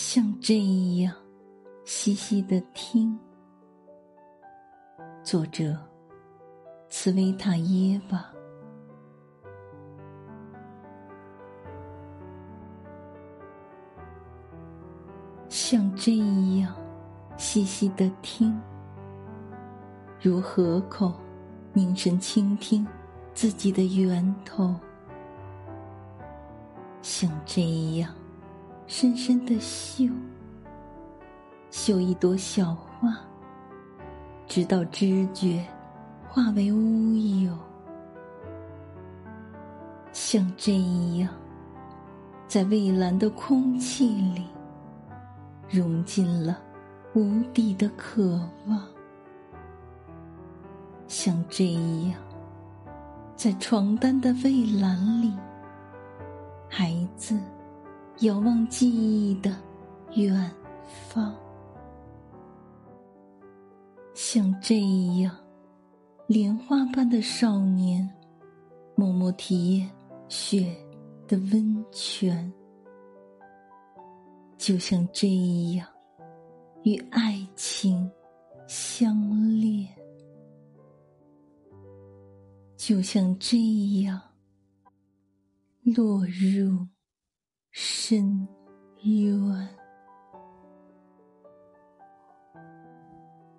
像这样细细的听。作者：茨维塔耶娃。像这样细细的听，如河口凝神倾听自己的源头。像这样。深深的嗅，嗅一朵小花，直到知觉化为乌有，像这样，在蔚蓝的空气里，融进了无底的渴望，像这样，在床单的蔚蓝里，孩子。遥望记忆的远方，像这样莲花般的少年，默默体验雪的温泉，就像这样与爱情相恋，就像这样落入。深渊。